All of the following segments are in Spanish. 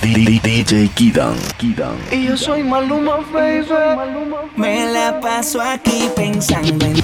DJ Kidan, Kidan. Y yo soy Maluma, baby. Me la paso aquí pensando en ti.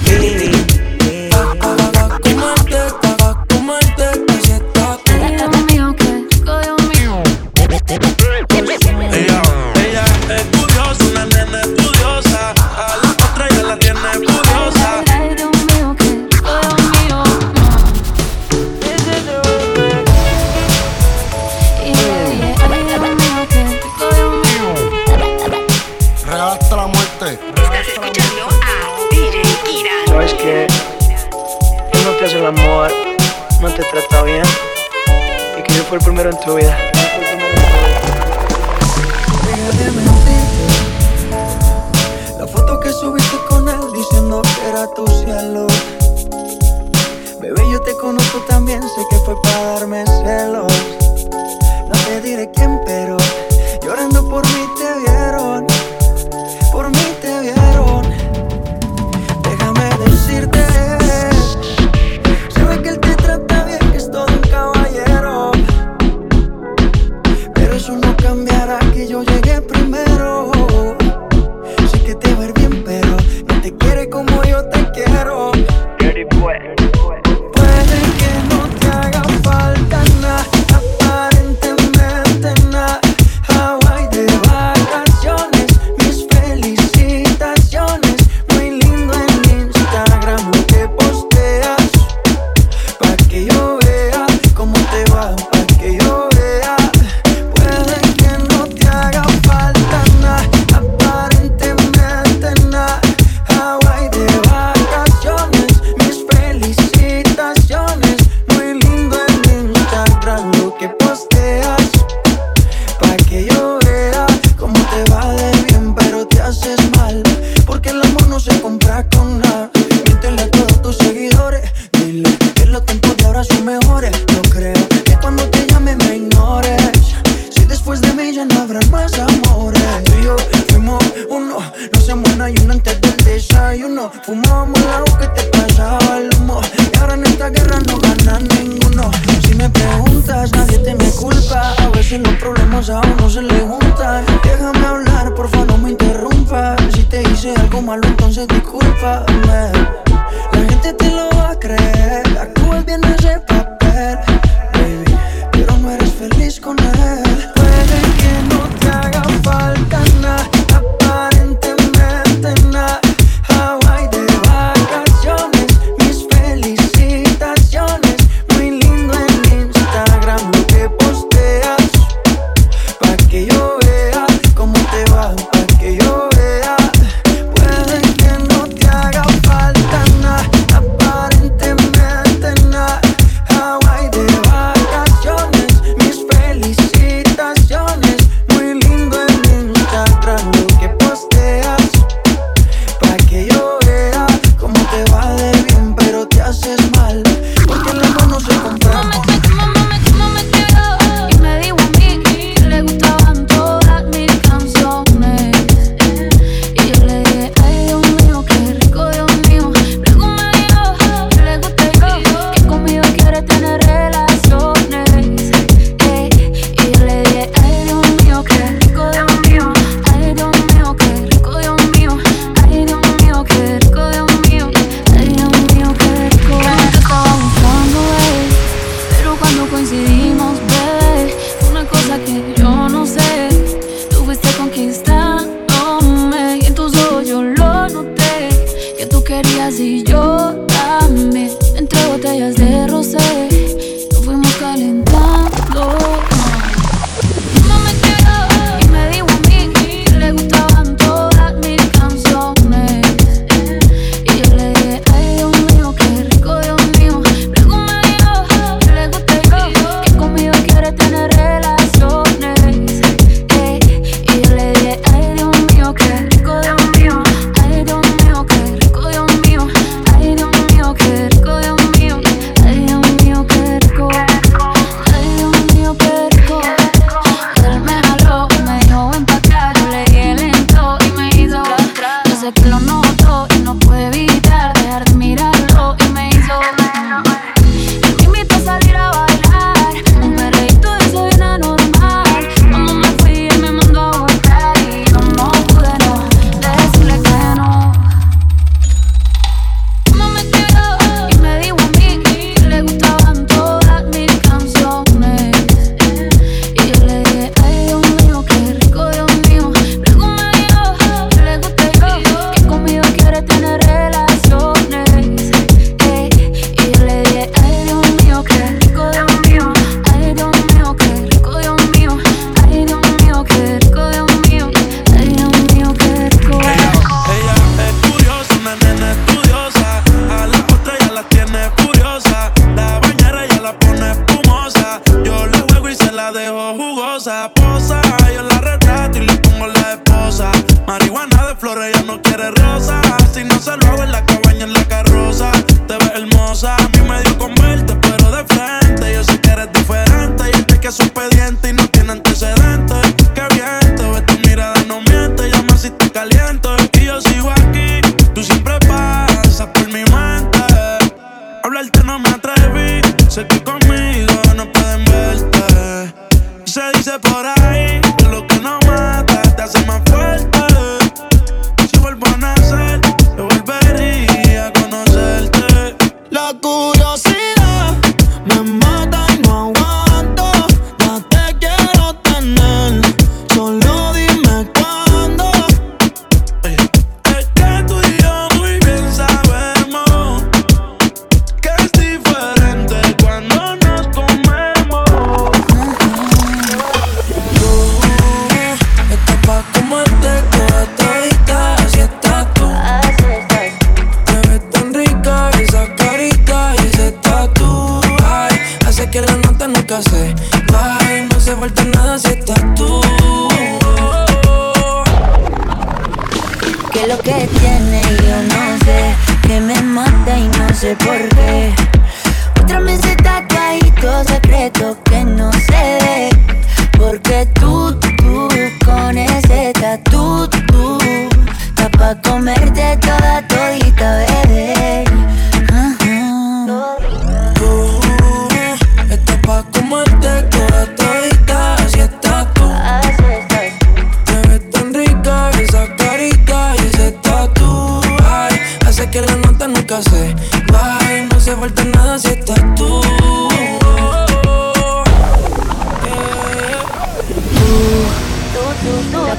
Como fue el primero en tu vida. La foto que subiste con él diciendo que era tu cielo. Bebé, yo te conozco también, sé que fue para darme celos. un Bye, no se falta nada si estás tú. Que lo que tiene yo no sé, que me mata y no sé por qué. Otra meseta todo secreto que no se ve, porque tú, tú, tú con ese tatu, tú, tú, está pa' comerte toda todita, bebé. No se falta nada si estás tú.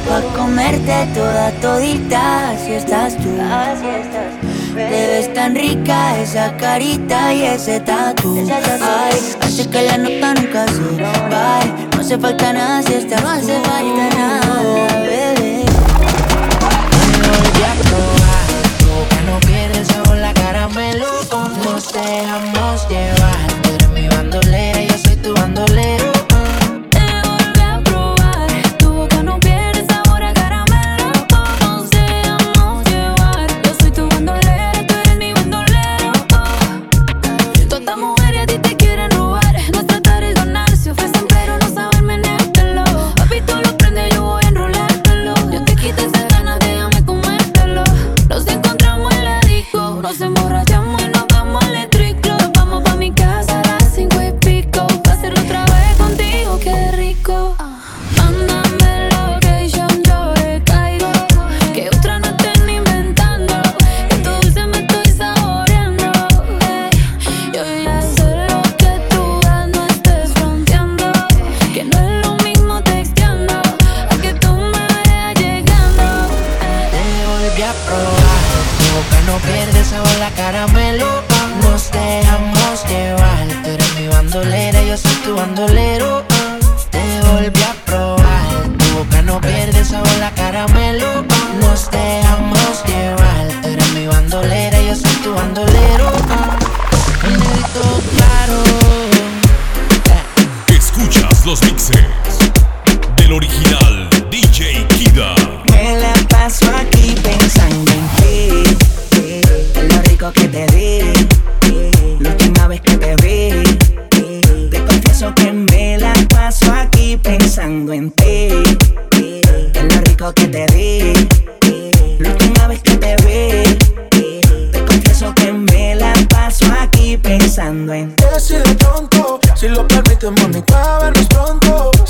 Para comerte toda todita, así estás tú. Así estás. Te ves tan rica esa carita y ese tatu. Ay, hace que la nota nunca se vaya. No hace falta nada si estás No hace falta nada, bebé. say I'm caramelo.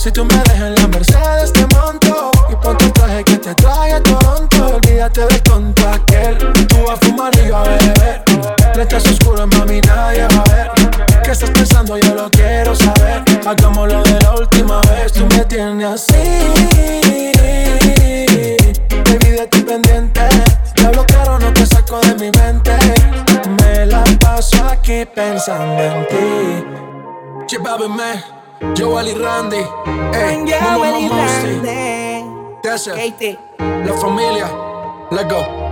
Si tú me dejas en la Mercedes te monto. Y ponte el traje que te trae a Toronto. Olvídate del tonto aquel. Tú vas a fumar y yo a beber. Letras oscuras, mami, nadie va a ver. ¿Qué estás pensando? Yo lo quiero saber. Hagámoslo de la última vez. Tú me tienes así. Baby, de ti pendiente. Te hablo claro, no te saco de mi mente. Me la paso aquí pensando en ti. Chipa, Joel y Randy, ey, Joel y Randy, Monster, Tessa, la familia, let's go.